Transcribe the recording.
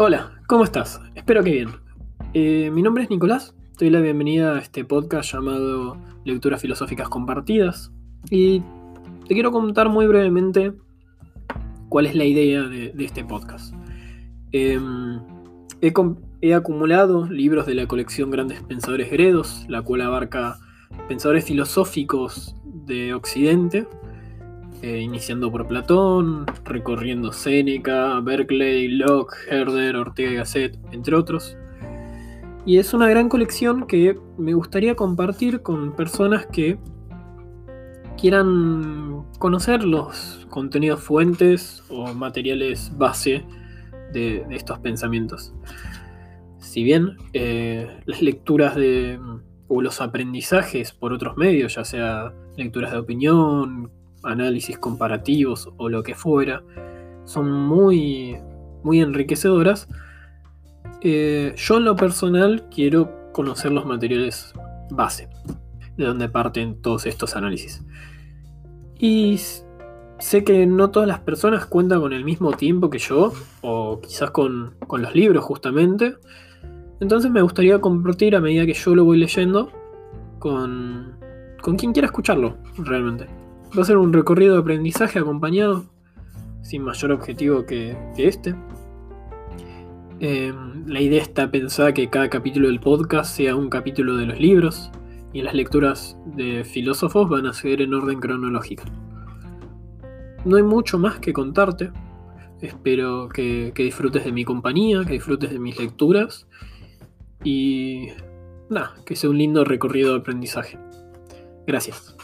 Hola, ¿cómo estás? Espero que bien. Eh, mi nombre es Nicolás, te doy la bienvenida a este podcast llamado Lecturas Filosóficas Compartidas y te quiero contar muy brevemente cuál es la idea de, este podcast. Em, he, he acumulado libros de la colección Grandes Pensadores Gredos, la cual abarca pensadores filosóficos de Occidente, eh, iniciando por Platón, recorriendo Séneca, Berkeley, Locke, Herder, Ortega y Gasset, entre otros. Y es una gran colección que me gustaría compartir con personas que quieran conocer los contenidos fuentes o materiales base de, estos pensamientos. Si bien eh, las lecturas de o los aprendizajes por otros medios, ya sea lecturas de opinión, análisis comparativos o lo que fuera, son muy, muy enriquecedoras. Eh, yo en lo personal quiero conocer los materiales base, de donde parten todos estos análisis. Y sé que no todas las personas cuentan con el mismo tiempo que yo, o quizás con, con los libros justamente. Entonces me gustaría compartir a medida que yo lo voy leyendo con, con quien quiera escucharlo, realmente. Va a ser un recorrido de aprendizaje acompañado, sin mayor objetivo que, este. Em, la idea está pensada que cada capítulo del podcast sea un capítulo de los libros y las lecturas de filósofos van a ser en orden cronológico. No hay mucho más que contarte. Espero que disfrutes de mi compañía, que disfrutes de mis lecturas y nada, que sea un lindo recorrido de aprendizaje. Gracias.